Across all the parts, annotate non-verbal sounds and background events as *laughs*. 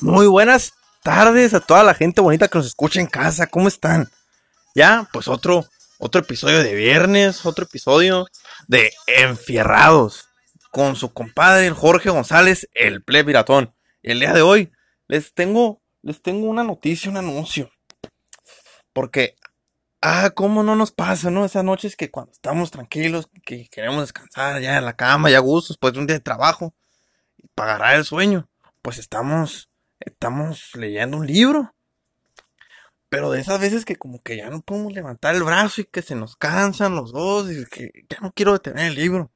Muy buenas tardes a toda la gente bonita que nos escucha en casa. ¿Cómo están? Ya, pues otro, otro episodio de viernes, otro episodio de Enfierrados con su compadre Jorge González, el plebiratón. El día de hoy les tengo, les tengo una noticia, un anuncio. Porque, ah, cómo no nos pasa, ¿no? Esas noches que cuando estamos tranquilos, que queremos descansar ya en la cama, ya a gusto, después de un día de trabajo, pagará el sueño, pues estamos estamos leyendo un libro. Pero de esas veces que como que ya no podemos levantar el brazo y que se nos cansan los dos y que ya no quiero detener el libro.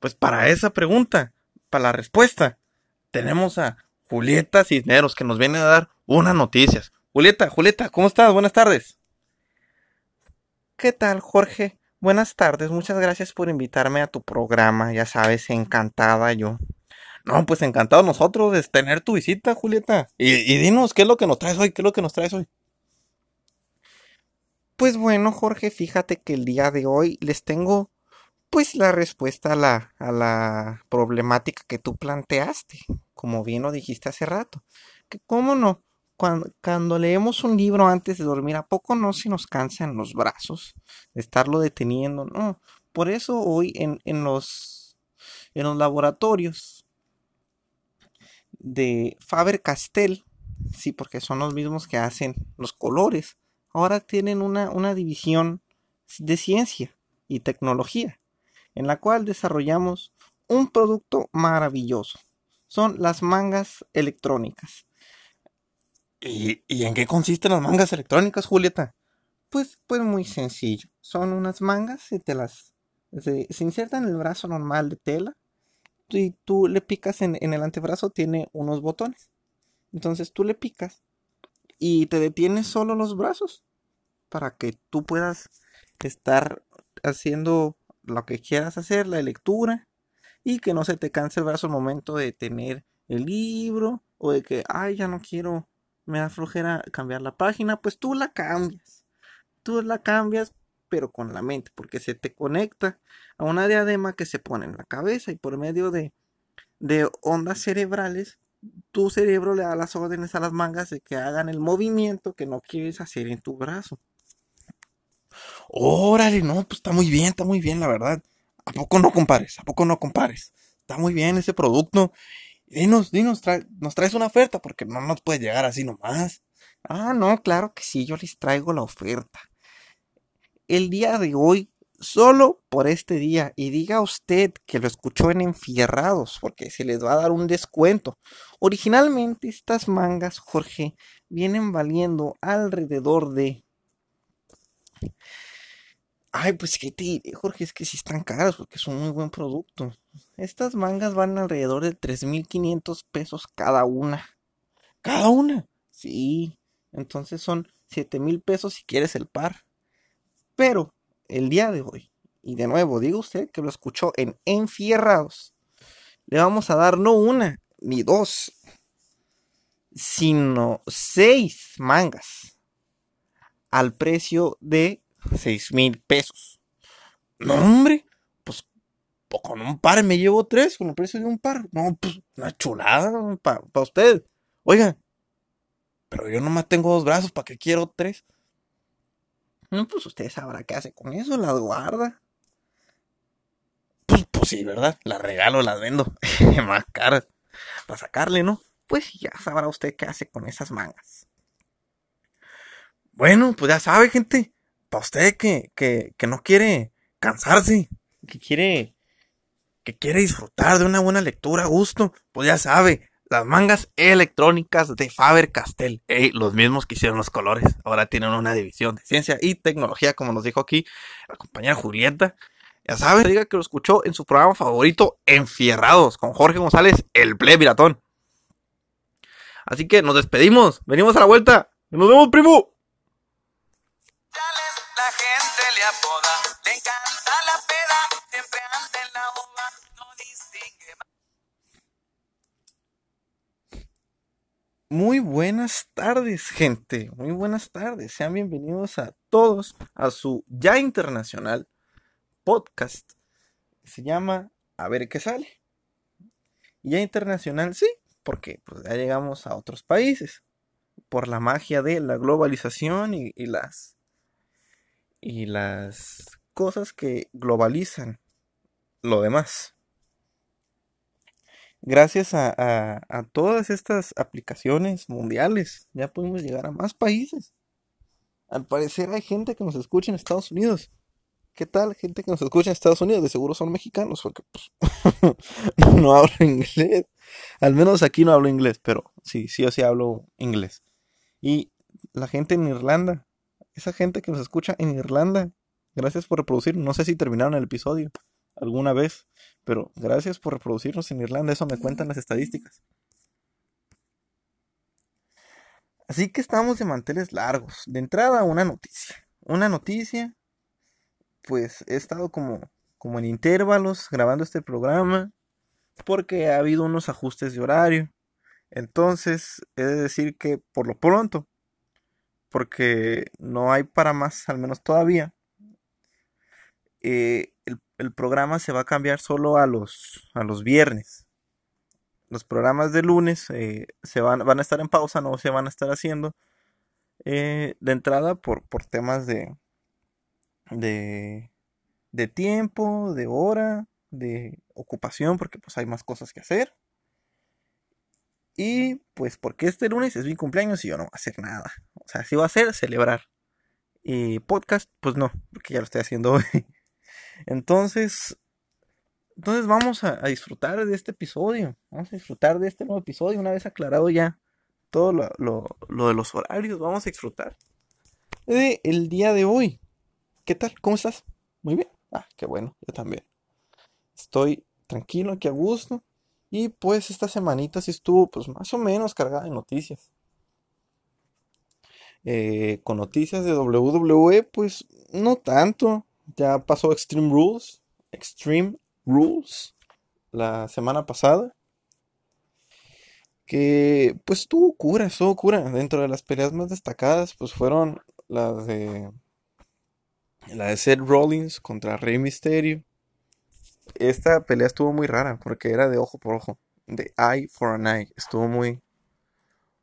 Pues para esa pregunta, para la respuesta, tenemos a Julieta Cisneros que nos viene a dar unas noticias. Julieta, Julieta, ¿cómo estás? Buenas tardes. ¿Qué tal, Jorge? Buenas tardes, muchas gracias por invitarme a tu programa. Ya sabes, encantada yo. No, pues encantado nosotros de tener tu visita, Julieta. Y, y, dinos, ¿qué es lo que nos traes hoy? ¿Qué es lo que nos traes hoy? Pues bueno, Jorge, fíjate que el día de hoy les tengo pues la respuesta a la, a la problemática que tú planteaste, como bien lo dijiste hace rato. Que cómo no, cuando, cuando, leemos un libro antes de dormir, ¿a poco no se nos cansan los brazos de estarlo deteniendo? No, por eso hoy en, en, los, en los laboratorios de Faber Castell, sí, porque son los mismos que hacen los colores, ahora tienen una, una división de ciencia y tecnología, en la cual desarrollamos un producto maravilloso. Son las mangas electrónicas. ¿Y, ¿Y, en qué consisten las mangas electrónicas, Julieta? Pues, pues muy sencillo. Son unas mangas y te las se, se insertan en el brazo normal de tela y tú le picas en, el antebrazo, tiene unos botones. Entonces tú le picas y te detienes solo los brazos para que tú puedas estar haciendo lo que quieras hacer, la lectura, y que no se te canse el brazo al momento de tener el libro o de que, ay, ya no quiero, me da flojera cambiar la página, pues tú la cambias. Tú la cambias pero con la mente, porque se te conecta a una diadema que se pone en la cabeza y por medio de, de ondas cerebrales, tu cerebro le da las órdenes a las mangas de que hagan el movimiento que no quieres hacer en tu brazo. Órale, no, pues está muy bien, está muy bien, la verdad. ¿A poco no compares? ¿A poco no compares? Está muy bien ese producto. Dinos, dinos, nos traes una oferta porque no nos puede llegar así nomás. Ah, no, claro que sí, yo les traigo la oferta el día de hoy solo por este día y diga usted que lo escuchó en Enfierrados porque se les va a dar un descuento. Originalmente estas mangas, Jorge, vienen valiendo alrededor de... Ay, pues que te diré, Jorge, es que sí están caras porque es un muy buen producto. Estas mangas van alrededor de 3.500 pesos cada una. ¿Cada una? Sí, entonces son 7.000 pesos si quieres el par. Pero el día de hoy, y de nuevo digo usted que lo escuchó en Enfierrados, le vamos a dar no una ni dos, sino seis mangas al precio de seis mil pesos. No, hombre, pues, pues, con un par me llevo tres, con el precio de un par. No, pues una chulada para usted. Oiga, pero yo nomás tengo dos brazos, ¿para qué quiero tres? No, pues usted sabrá qué hace con eso, las guarda. Pues, pues sí, ¿verdad? Las regalo, las vendo. *laughs* Más caras. Para sacarle, ¿no? Pues ya sabrá usted qué hace con esas mangas. Bueno, pues ya sabe, gente. Para usted que, que, que no quiere cansarse, que quiere, que quiere disfrutar de una buena lectura a gusto, pues ya sabe, las mangas electrónicas de Faber Castell. los mismos que hicieron los colores. Ahora tienen una división de ciencia y tecnología, como nos dijo aquí la compañera Julieta. Ya saben, diga que lo escuchó en su programa favorito, Enfierrados, con Jorge González, el Play Así que nos despedimos. Venimos a la vuelta. Nos vemos, primo. Muy buenas tardes, gente. Muy buenas tardes. Sean bienvenidos a todos a su ya internacional podcast. Se llama A ver qué sale. Ya internacional, sí, porque pues, ya llegamos a otros países por la magia de la globalización y, y las y las cosas que globalizan lo demás. Gracias a, a, a, todas estas aplicaciones mundiales, ya podemos llegar a más países. Al parecer hay gente que nos escucha en Estados Unidos. ¿Qué tal? Gente que nos escucha en Estados Unidos, de seguro son mexicanos, porque pues, *laughs* no hablo inglés. Al menos aquí no hablo inglés, pero sí, sí o sí hablo inglés. Y la gente en Irlanda, esa gente que nos escucha en Irlanda, gracias por reproducir. No sé si terminaron el episodio alguna vez, pero gracias por reproducirnos en Irlanda, eso me cuentan las estadísticas. Así que estamos de manteles largos. De entrada, una noticia. Una noticia pues he estado como, como en intervalos grabando este programa porque ha habido unos ajustes de horario. Entonces, he de decir que por lo pronto, porque no hay para más, al menos todavía, eh, el, programa se va a cambiar solo a los, a los viernes. Los programas de lunes eh, se van, van, a estar en pausa, no se van a estar haciendo eh, de entrada por, por temas de, de, de tiempo, de hora, de ocupación, porque pues hay más cosas que hacer. Y pues porque este lunes es mi cumpleaños y yo no voy a hacer nada. O sea, si voy a hacer, celebrar. Y podcast, pues no, porque ya lo estoy haciendo hoy. Entonces, entonces vamos a, disfrutar de este episodio. Vamos a disfrutar de este nuevo episodio. Una vez aclarado ya todo lo de los horarios, vamos a disfrutar de el día de hoy. ¿Qué tal? ¿Cómo estás? Muy bien. Ah, qué bueno, yo también. Estoy tranquilo, aquí a gusto. Y pues esta semanita sí estuvo pues más o menos cargada de noticias. Eh, con noticias de WWE, pues no tanto. Ya pasó Extreme Rules. Extreme Rules. La semana pasada. Que pues estuvo cura, estuvo cura. Dentro de las peleas más destacadas, pues fueron las de la de Seth Rollins contra Rey Mysterio. Esta pelea estuvo muy rara porque era de ojo por ojo, de eye for an eye. Estuvo muy,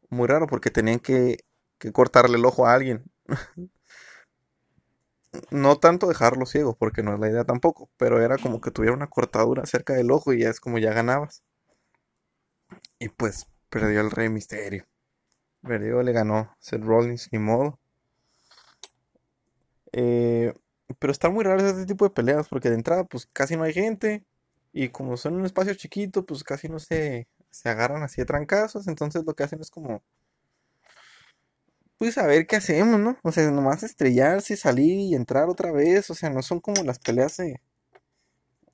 muy raro porque tenían que, que cortarle el ojo a alguien. *laughs* no tanto dejarlo ciego, porque no es la idea tampoco, pero era como que tuviera una cortadura cerca del ojo y ya es como ya ganabas. Y pues perdió el Rey Misterio. Perdió, le ganó Seth Rollins, ni modo. Eh, pero están muy raras este tipo de peleas porque de entrada pues casi no hay gente y como son un espacio chiquito pues casi no se, se agarran así de trancazos, entonces lo que hacen es como pues a ver qué hacemos, ¿no? O sea, nomás estrellarse, salir y entrar otra vez, o sea, no son como las peleas de...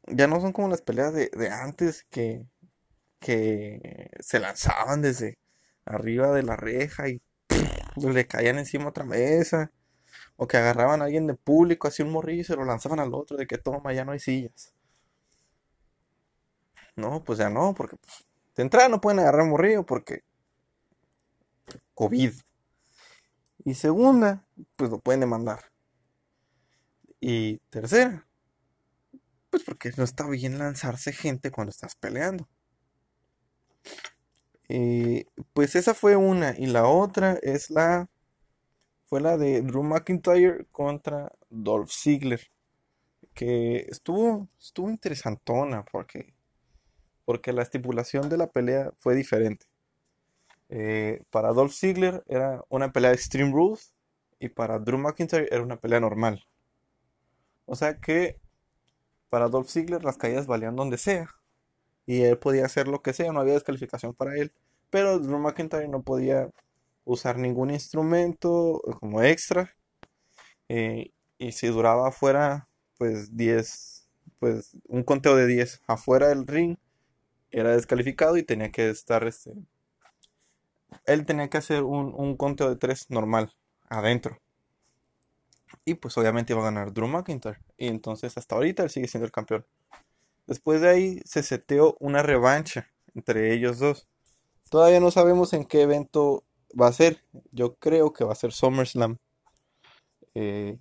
Ya no son como las peleas de, de antes que, que se lanzaban desde arriba de la reja y le caían encima otra mesa. O que agarraban a alguien de público, así un morrillo y se lo lanzaban al otro, de que toma, ya no hay sillas. No, pues ya no, porque pues, de entrada no pueden agarrar un morrillo porque COVID. Y segunda, pues lo pueden demandar. Y tercera, pues porque no está bien lanzarse gente cuando estás peleando. Pues esa fue una. Y la otra es la fue la de Drew McIntyre contra Dolph Ziggler. Que estuvo, estuvo interesantona porque, porque la estipulación de la pelea fue diferente. Eh, para Dolph Ziggler era una pelea de Extreme Rules y para Drew McIntyre era una pelea normal. O sea que para Dolph Ziggler las caídas valían donde sea y él podía hacer lo que sea, no había descalificación para él, pero Drew McIntyre no podía usar ningún instrumento como extra. Eh, y si duraba afuera, pues 10, pues un conteo de 10 afuera del ring, era descalificado y tenía que estar, este, él tenía que hacer un, un conteo de 3 normal, adentro. Y pues obviamente iba a ganar Drew McIntyre. Y entonces hasta ahorita él sigue siendo el campeón. Después de ahí se seteó una revancha entre ellos dos. Todavía no sabemos en qué evento va a ser, yo creo que va a ser SummerSlam. Eh,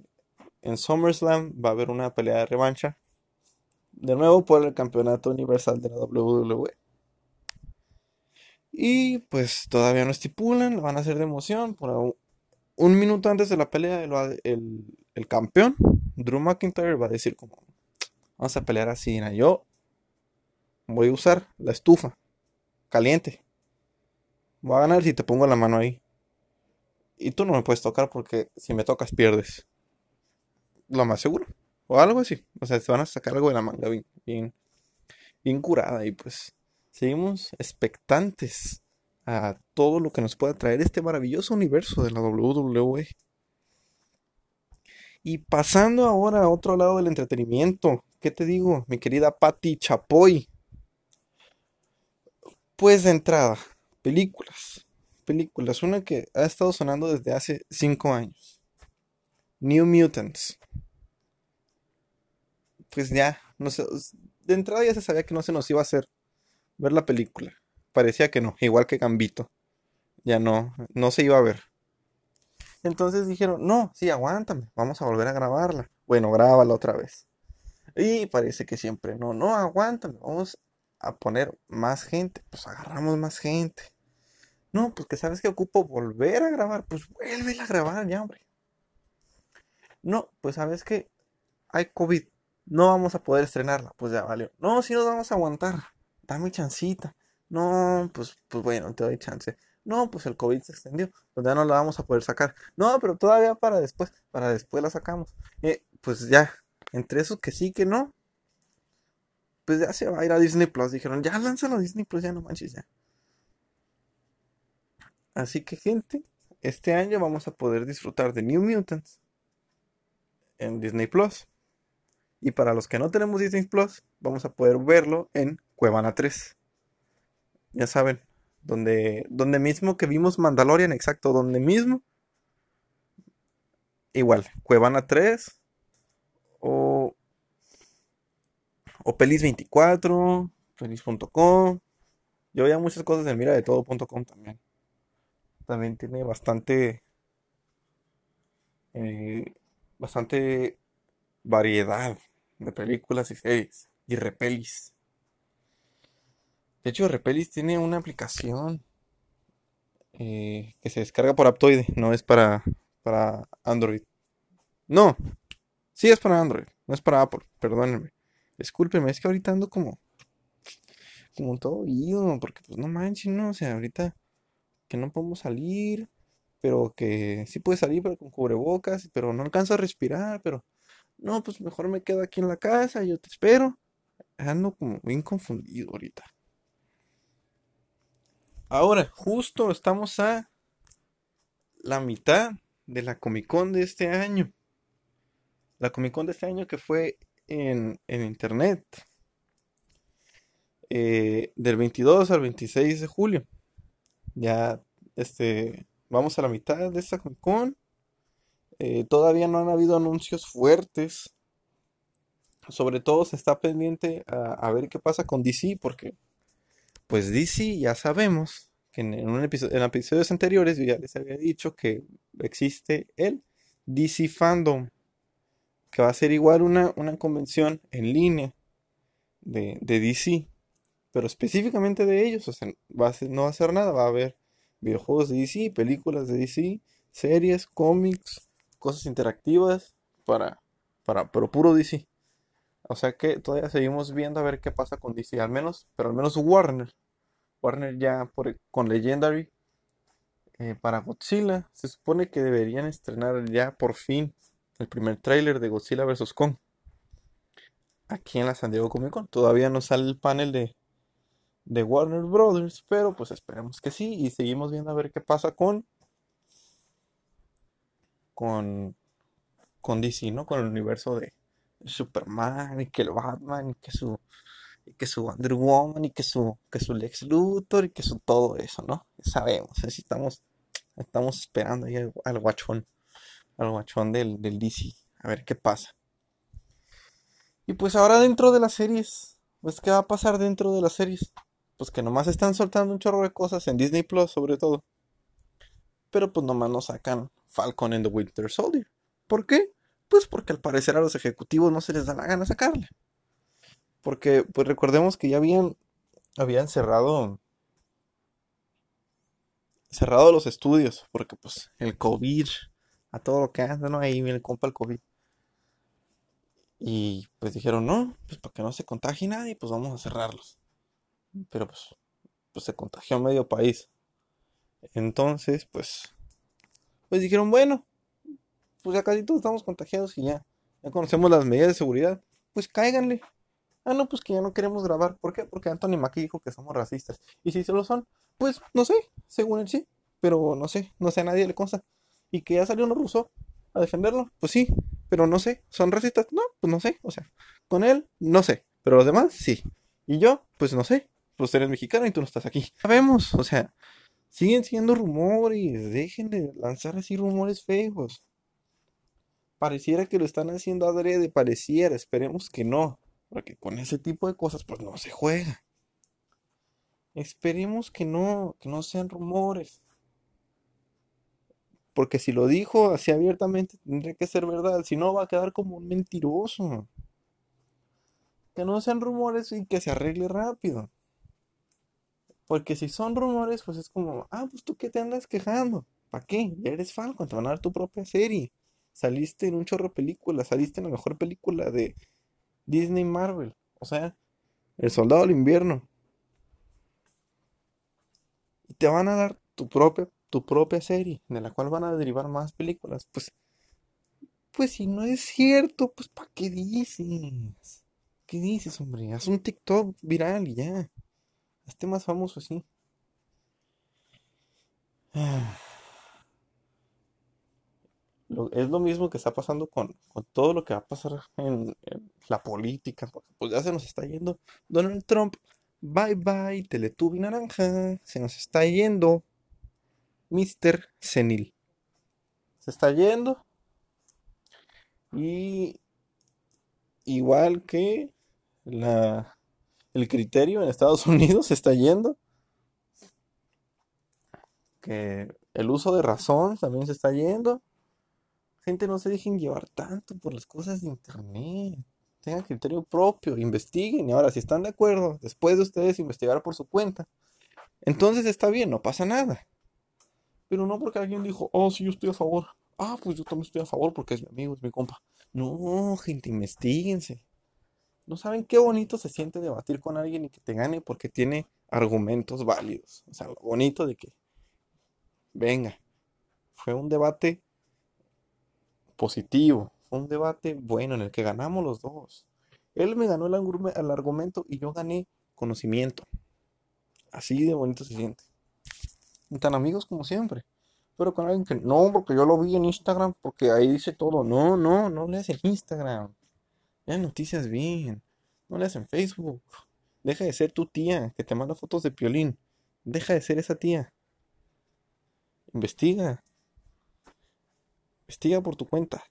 en SummerSlam va a haber una pelea de revancha. De nuevo por el campeonato universal de la WWE. Y pues todavía no estipulan, lo van a hacer de emoción. Por un, minuto antes de la pelea, el, el, el, campeón, Drew McIntyre, va a decir como, vamos a pelear así. Yo voy a usar la estufa caliente. Voy a ganar si te pongo la mano ahí. Y tú no me puedes tocar porque si me tocas pierdes. Lo más seguro. O algo así. O sea, te van a sacar algo de la manga bien, bien, bien curada. Y pues seguimos expectantes a todo lo que nos pueda traer este maravilloso universo de la WWE. Y pasando ahora a otro lado del entretenimiento, ¿qué te digo, mi querida Patty Chapoy? Pues de entrada, películas. Películas. Una que ha estado sonando desde hace 5 años. New Mutants. Pues ya, no sé. De entrada ya se sabía que no se nos iba a hacer ver la película. Parecía que no, igual que Gambito. Ya no, no se iba a ver. Entonces dijeron, no, sí, aguántame, vamos a volver a grabarla. Bueno, grábala otra vez. Y parece que siempre, no, no, aguántame, vamos a poner más gente. Pues agarramos más gente. No, pues que sabes que ocupo volver a grabar. Pues vuelve a grabar ya, hombre. No, pues sabes que hay COVID. No vamos a poder estrenarla. Pues ya valió. No, si nos vamos a aguantar. Dame chancita. No, pues, pues bueno, te doy chance. No, pues el COVID se extendió. Pues ya no la vamos a poder sacar. No, pero todavía para después. Para después la sacamos. Eh, pues ya. Entre esos que sí, que no pues ya se va a ir a Disney Plus. Dijeron, ya lánzalo a Disney Plus, ya no manches, ya. Así que, gente, este año vamos a poder disfrutar de New Mutants en Disney Plus. Y para los que no tenemos Disney Plus, vamos a poder verlo en Cuevana 3. Ya saben, donde, donde mismo que vimos Mandalorian, exacto, donde mismo. Igual, Cuevana 3 o o Pelis24, Pelis.com. Yo veía muchas cosas en mira de todo.com también. También tiene bastante. Eh, bastante variedad de películas y series. Y Repelis. De hecho, Repelis tiene una aplicación eh, que se descarga por Aptoide, no es para, para Android. No, sí es para Android, no es para Apple, perdónenme. Discúlpeme, es que ahorita ando como. Como todo ido, porque pues no manches, ¿no? O sea, ahorita que no podemos salir, pero que sí puede salir, pero con cubrebocas, pero no alcanzo a respirar, pero. No, pues mejor me quedo aquí en la casa, yo te espero. Ando como bien confundido ahorita. Ahora, justo estamos a la mitad de la Comic Con de este año. La Comic Con de este año que fue en, internet. Eh, del 22 al 26 de julio. Ya, este, vamos a la mitad de esta Con. Eh, todavía no han habido anuncios fuertes. Sobre todo se está pendiente a, ver qué pasa con DC, porque, pues DC ya sabemos que en, un episodio, en episodios anteriores ya les había dicho que existe el DC Fandom que va a ser igual una, una convención en línea de, DC, pero específicamente de ellos, o sea, va a no va a ser nada, va a haber videojuegos de DC, películas de DC, series, cómics, cosas interactivas para, para, pero puro DC. O sea que todavía seguimos viendo a ver qué pasa con DC, al menos, pero al menos Warner. Warner ya por, con Legendary eh, para Godzilla, se supone que deberían estrenar ya por fin el primer tráiler de Godzilla vs. Kong. Aquí en la San Diego Comic Con. Todavía no sale el panel de, de Warner Brothers, pero pues esperemos que sí. Y seguimos viendo a ver qué pasa con. Con. Con DC, ¿no? Con el universo de Superman y que el Batman y que su. Y que su Wonder Woman y que su, que su Lex Luthor y que su todo eso, ¿no? Sabemos, necesitamos, estamos esperando ahí al guachón al guachón del, del DC. A ver qué pasa. Y pues ahora dentro de las series, pues qué va a pasar dentro de las series. Pues que nomás están soltando un chorro de cosas en Disney Plus sobre todo. Pero pues nomás nos sacan Falcon and the Winter Soldier. ¿Por qué? Pues porque al parecer a los ejecutivos no se les da la gana sacarle. Porque pues recordemos que ya habían, habían cerrado cerrado los estudios, porque pues el COVID, a todo lo que anda, ¿no? Ahí viene el compa el COVID. Y pues dijeron, no, pues para que no se contagie nadie, pues vamos a cerrarlos. Pero pues, pues se contagió medio país. Entonces, pues, pues dijeron, bueno, pues ya casi todos estamos contagiados y ya, ya conocemos las medidas de seguridad, pues cáiganle. Ah, no, pues que ya no queremos grabar. ¿Por qué? Porque Anthony Mackie dijo que somos racistas. Y si se lo son, pues no sé, según él sí, pero no sé, no sé a nadie le consta. Y que ya salió uno ruso a defenderlo, pues sí, pero no sé, ¿son racistas? No, pues no sé, o sea, con él, no sé, pero los demás, sí. Y yo, pues no sé, pues eres mexicano y tú no estás aquí. Sabemos, o sea, siguen siendo rumores, dejen de lanzar así rumores feos. Pareciera que lo están haciendo adrede, pareciera, esperemos que no, porque con ese tipo de cosas pues no se juega. Esperemos que no, que no sean rumores. Porque si lo dijo así abiertamente, tendría que ser verdad. Si no, va a quedar como un mentiroso. Que no sean rumores y que se arregle rápido. Porque si son rumores, pues es como, ah, pues tú qué te andas quejando. ¿Para qué? Ya eres Falcon, te van a dar tu propia serie. Saliste en un chorro de películas, saliste en la mejor película de Disney Marvel. O sea, El Soldado del Invierno. Y te van a dar tu propia tu propia serie, de la cual van a derivar más películas, pues, pues si no es cierto, pues ¿para qué dices? ¿Qué dices, hombre? Haz un TikTok viral y ya. Hazte más famoso así. *sighs* es lo mismo que está pasando con, todo lo que va a pasar en, la política, pues ya se nos está yendo Donald Trump. Bye bye, Teletubby naranja, se nos está yendo. Mr. Senil. Se está yendo. Y igual que la, el criterio en Estados *laughs* Unidos se está yendo. Que el uso de razón también se está yendo. Gente, no se dejen llevar tanto por las cosas de internet. Tengan criterio propio, investiguen. Y ahora, si están de acuerdo, después de ustedes investigar por su cuenta, entonces está bien, no pasa nada. Pero no porque alguien dijo, oh, sí, yo estoy a favor. Ah, pues yo también estoy a favor porque es mi amigo, es mi compa. No, gente, investiguense. No saben qué bonito se siente debatir con alguien y que te gane porque tiene argumentos válidos. O sea, lo bonito de que, venga, fue un debate positivo, fue un debate bueno en el que ganamos los dos. Él me ganó el, argumento y yo gané conocimiento. Así de bonito se siente tan amigos como siempre. Pero con alguien que no, porque yo lo vi en Instagram, porque ahí dice todo. No, no, no leas en Instagram. Vean noticias bien. No leas en Facebook. Deja de ser tu tía que te manda fotos de piolín. Deja de ser esa tía. Investiga. Investiga por tu cuenta.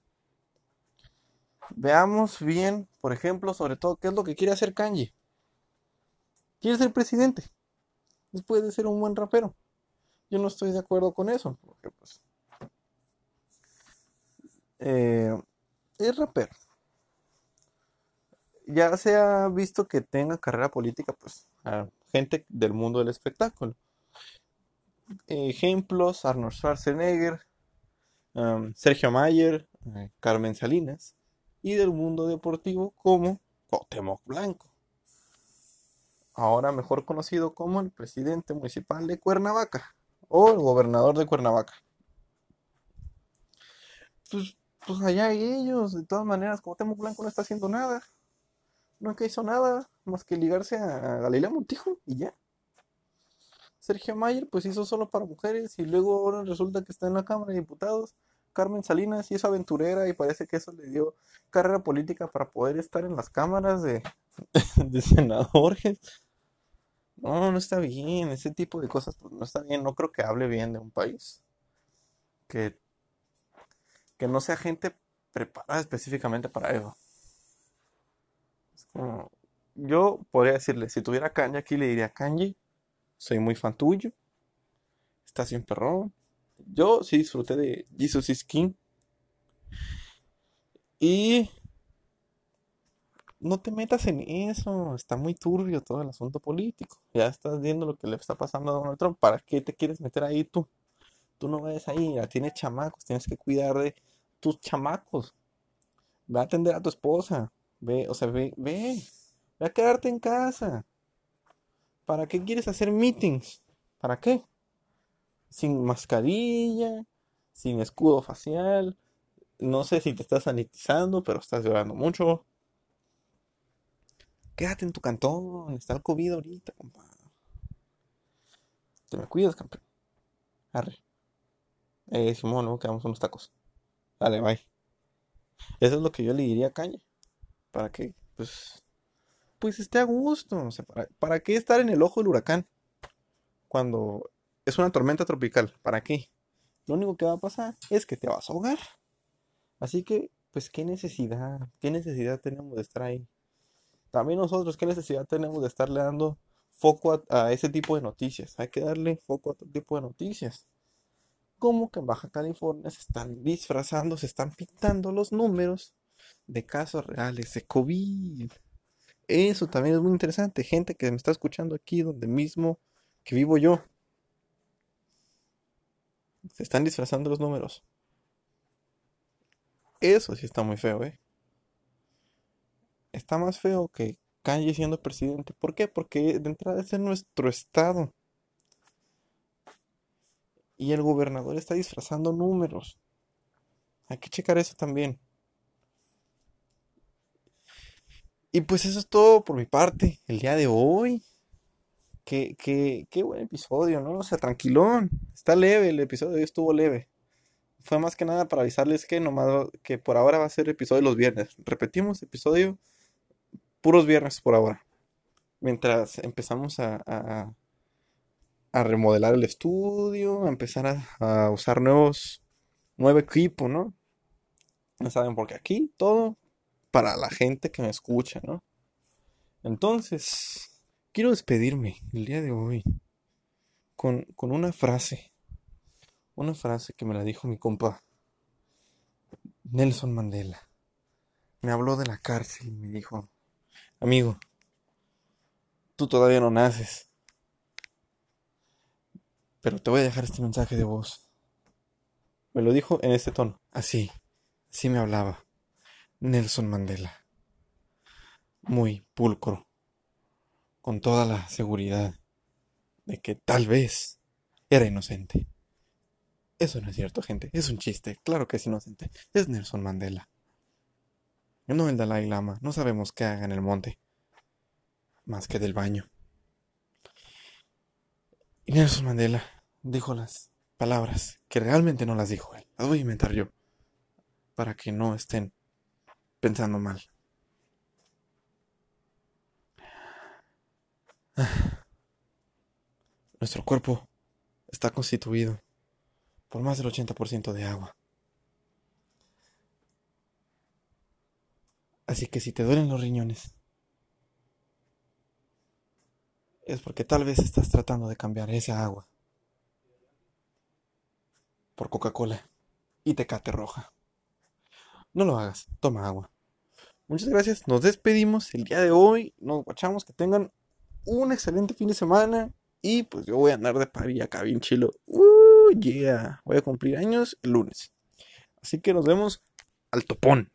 Veamos bien, por ejemplo, sobre todo, qué es lo que quiere hacer Kanji. Quiere ser presidente. Después de ser un buen rapero. Yo no estoy de acuerdo con eso, porque pues eh, es rapero. Ya se ha visto que tenga carrera política, pues, gente del mundo del espectáculo. Ejemplos, Arnold Schwarzenegger, Sergio Mayer, eh, Carmen Salinas, y del mundo deportivo como Cuauhtémoc Blanco, ahora mejor conocido como el presidente municipal de Cuernavaca o el gobernador de Cuernavaca. Pues, pues allá ellos, de todas maneras, Temo Blanco no está haciendo nada. Nunca hizo nada más que ligarse a Galilea Montijo y ya. Sergio Mayer pues hizo solo para mujeres y luego ahora resulta que está en la Cámara de Diputados. Carmen Salinas es aventurera y parece que eso le dio carrera política para poder estar en las cámaras de, *laughs* de. No, no está bien. Ese tipo de cosas pues, no está bien. No creo que hable bien de un país. Que, que no sea gente preparada específicamente para eso. Yo podría decirle, si tuviera Kanji aquí, le diría, Kanji, soy muy fan tuyo. Estás bien perrón. Yo sí disfruté de Jesus is King. Y no te metas en eso, está muy turbio todo el asunto político. Ya estás viendo lo que le está pasando a Donald Trump. ¿Para qué te quieres meter ahí tú? tú no vayas ahí, tienes chamacos, tienes que cuidar de tus chamacos. Ve a atender a tu esposa. Ve, o sea, ve, ve, ve a quedarte en casa. ¿Para qué quieres hacer meetings? ¿Para qué? Sin mascarilla, sin escudo facial. No sé si te estás sanitizando, pero estás llorando mucho. Quédate en tu cantón. Está el COVID ahorita, compa. Te me cuidas, campeón. Arre. Eh, Simón, luego quedamos unos tacos. Dale, bye. Eso es lo que yo le diría a Caña. Para que, pues, pues esté a gusto. O sea, ¿para, ¿para qué estar en el ojo del huracán? Cuando es una tormenta tropical. ¿Para qué? Lo único que va a pasar es que te vas a ahogar. Así que, pues, ¿qué necesidad? ¿Qué necesidad tenemos de estar ahí? También nosotros, ¿qué necesidad tenemos de estarle dando foco a, ese tipo de noticias? Hay que darle foco a otro tipo de noticias. Como que en Baja California se están disfrazando, se están pintando los números de casos reales de COVID. Eso también es muy interesante. Gente que me está escuchando aquí, donde mismo que vivo yo. Se están disfrazando los números. Eso sí está muy feo, ¿eh? está más feo que Kanye siendo presidente. ¿Por qué? Porque de entrada es en nuestro estado. Y el gobernador está disfrazando números. Hay que checar eso también. Y pues eso es todo por mi parte el día de hoy. Qué, qué, buen episodio, ¿no? O sea, tranquilón. Está leve, el episodio estuvo leve. Fue más que nada para avisarles que nomás que por ahora va a ser episodio los viernes. Repetimos, episodio puros viernes por ahora. Mientras empezamos a, a, remodelar el estudio, a empezar a, usar nuevos, nuevo equipo, ¿no? Ya saben, porque aquí todo para la gente que me escucha, ¿no? Entonces, quiero despedirme el día de hoy con, con una frase. Una frase que me la dijo mi compa Nelson Mandela. Me habló de la cárcel y me dijo, Amigo, tú todavía no naces. Pero te voy a dejar este mensaje de voz. Me lo dijo en este tono. Así, así me hablaba. Nelson Mandela. Muy pulcro. Con toda la seguridad de que tal vez era inocente. Eso no es cierto, gente. Es un chiste. Claro que es inocente. Es Nelson Mandela. No el Dalai Lama, no sabemos qué haga en el monte, más que del baño. Y Nelson Mandela dijo las palabras que realmente no las dijo él, las voy a inventar yo, para que no estén pensando mal. *sighs* Nuestro cuerpo está constituido por más del 80% de agua. Así que si te duelen los riñones, es porque tal vez estás tratando de cambiar esa agua por Coca-Cola y Tecate roja. No lo hagas, toma agua. Muchas gracias, nos despedimos el día de hoy, nos guachamos que tengan un excelente fin de semana y pues yo voy a andar de pavi acá bien chilo. Uh, yeah, voy a cumplir años el lunes. Así que nos vemos al topón.